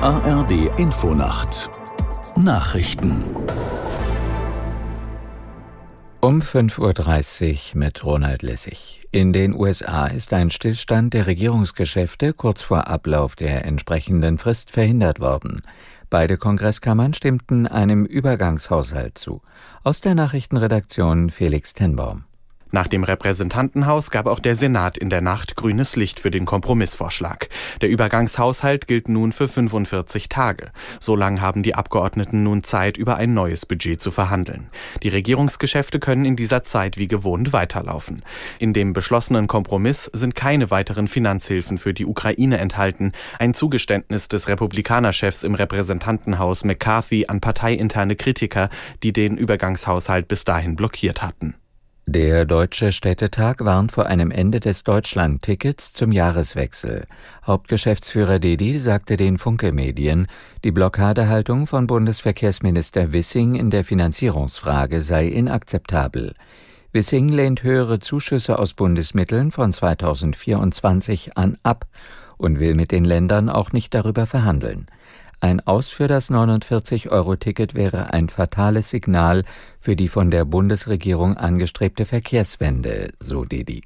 ARD Infonacht Nachrichten um 5.30 Uhr mit Ronald Lessig. In den USA ist ein Stillstand der Regierungsgeschäfte kurz vor Ablauf der entsprechenden Frist verhindert worden. Beide Kongresskammern stimmten einem Übergangshaushalt zu. Aus der Nachrichtenredaktion Felix Tenbaum. Nach dem Repräsentantenhaus gab auch der Senat in der Nacht grünes Licht für den Kompromissvorschlag. Der Übergangshaushalt gilt nun für 45 Tage. So lang haben die Abgeordneten nun Zeit, über ein neues Budget zu verhandeln. Die Regierungsgeschäfte können in dieser Zeit wie gewohnt weiterlaufen. In dem beschlossenen Kompromiss sind keine weiteren Finanzhilfen für die Ukraine enthalten. Ein Zugeständnis des Republikanerchefs im Repräsentantenhaus McCarthy an parteiinterne Kritiker, die den Übergangshaushalt bis dahin blockiert hatten. Der Deutsche Städtetag warnt vor einem Ende des Deutschland-Tickets zum Jahreswechsel. Hauptgeschäftsführer Dedi sagte den Funke-Medien, die Blockadehaltung von Bundesverkehrsminister Wissing in der Finanzierungsfrage sei inakzeptabel. Wissing lehnt höhere Zuschüsse aus Bundesmitteln von 2024 an ab und will mit den Ländern auch nicht darüber verhandeln. Ein Aus für das 49-Euro-Ticket wäre ein fatales Signal für die von der Bundesregierung angestrebte Verkehrswende, so Dedi.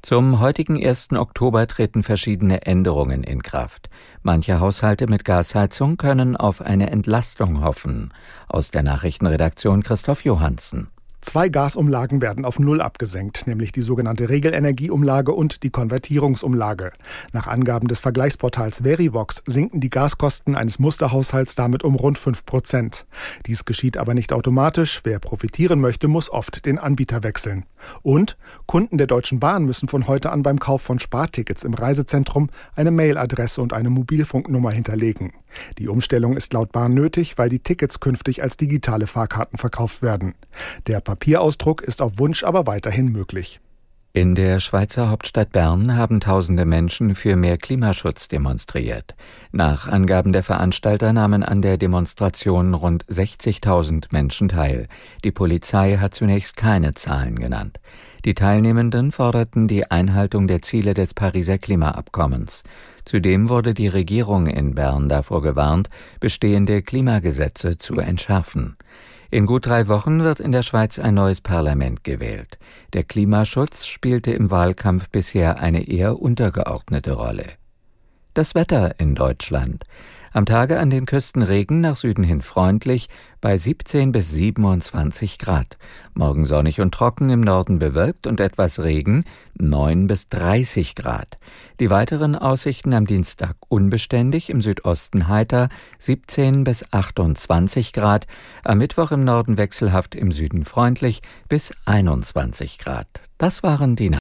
Zum heutigen 1. Oktober treten verschiedene Änderungen in Kraft. Manche Haushalte mit Gasheizung können auf eine Entlastung hoffen. Aus der Nachrichtenredaktion Christoph Johansen. Zwei Gasumlagen werden auf Null abgesenkt, nämlich die sogenannte Regelenergieumlage und die Konvertierungsumlage. Nach Angaben des Vergleichsportals Verivox sinken die Gaskosten eines Musterhaushalts damit um rund 5 Prozent. Dies geschieht aber nicht automatisch. Wer profitieren möchte, muss oft den Anbieter wechseln. Und Kunden der Deutschen Bahn müssen von heute an beim Kauf von Spartickets im Reisezentrum eine Mailadresse und eine Mobilfunknummer hinterlegen. Die Umstellung ist laut Bahn nötig, weil die Tickets künftig als digitale Fahrkarten verkauft werden. Der Papierausdruck ist auf Wunsch aber weiterhin möglich. In der Schweizer Hauptstadt Bern haben tausende Menschen für mehr Klimaschutz demonstriert. Nach Angaben der Veranstalter nahmen an der Demonstration rund 60.000 Menschen teil. Die Polizei hat zunächst keine Zahlen genannt. Die Teilnehmenden forderten die Einhaltung der Ziele des Pariser Klimaabkommens. Zudem wurde die Regierung in Bern davor gewarnt, bestehende Klimagesetze zu entschärfen. In gut drei Wochen wird in der Schweiz ein neues Parlament gewählt. Der Klimaschutz spielte im Wahlkampf bisher eine eher untergeordnete Rolle. Das Wetter in Deutschland. Am Tage an den Küsten Regen, nach Süden hin freundlich, bei 17 bis 27 Grad. Morgen sonnig und trocken, im Norden bewölkt und etwas Regen, 9 bis 30 Grad. Die weiteren Aussichten am Dienstag unbeständig, im Südosten heiter, 17 bis 28 Grad. Am Mittwoch im Norden wechselhaft, im Süden freundlich, bis 21 Grad. Das waren die.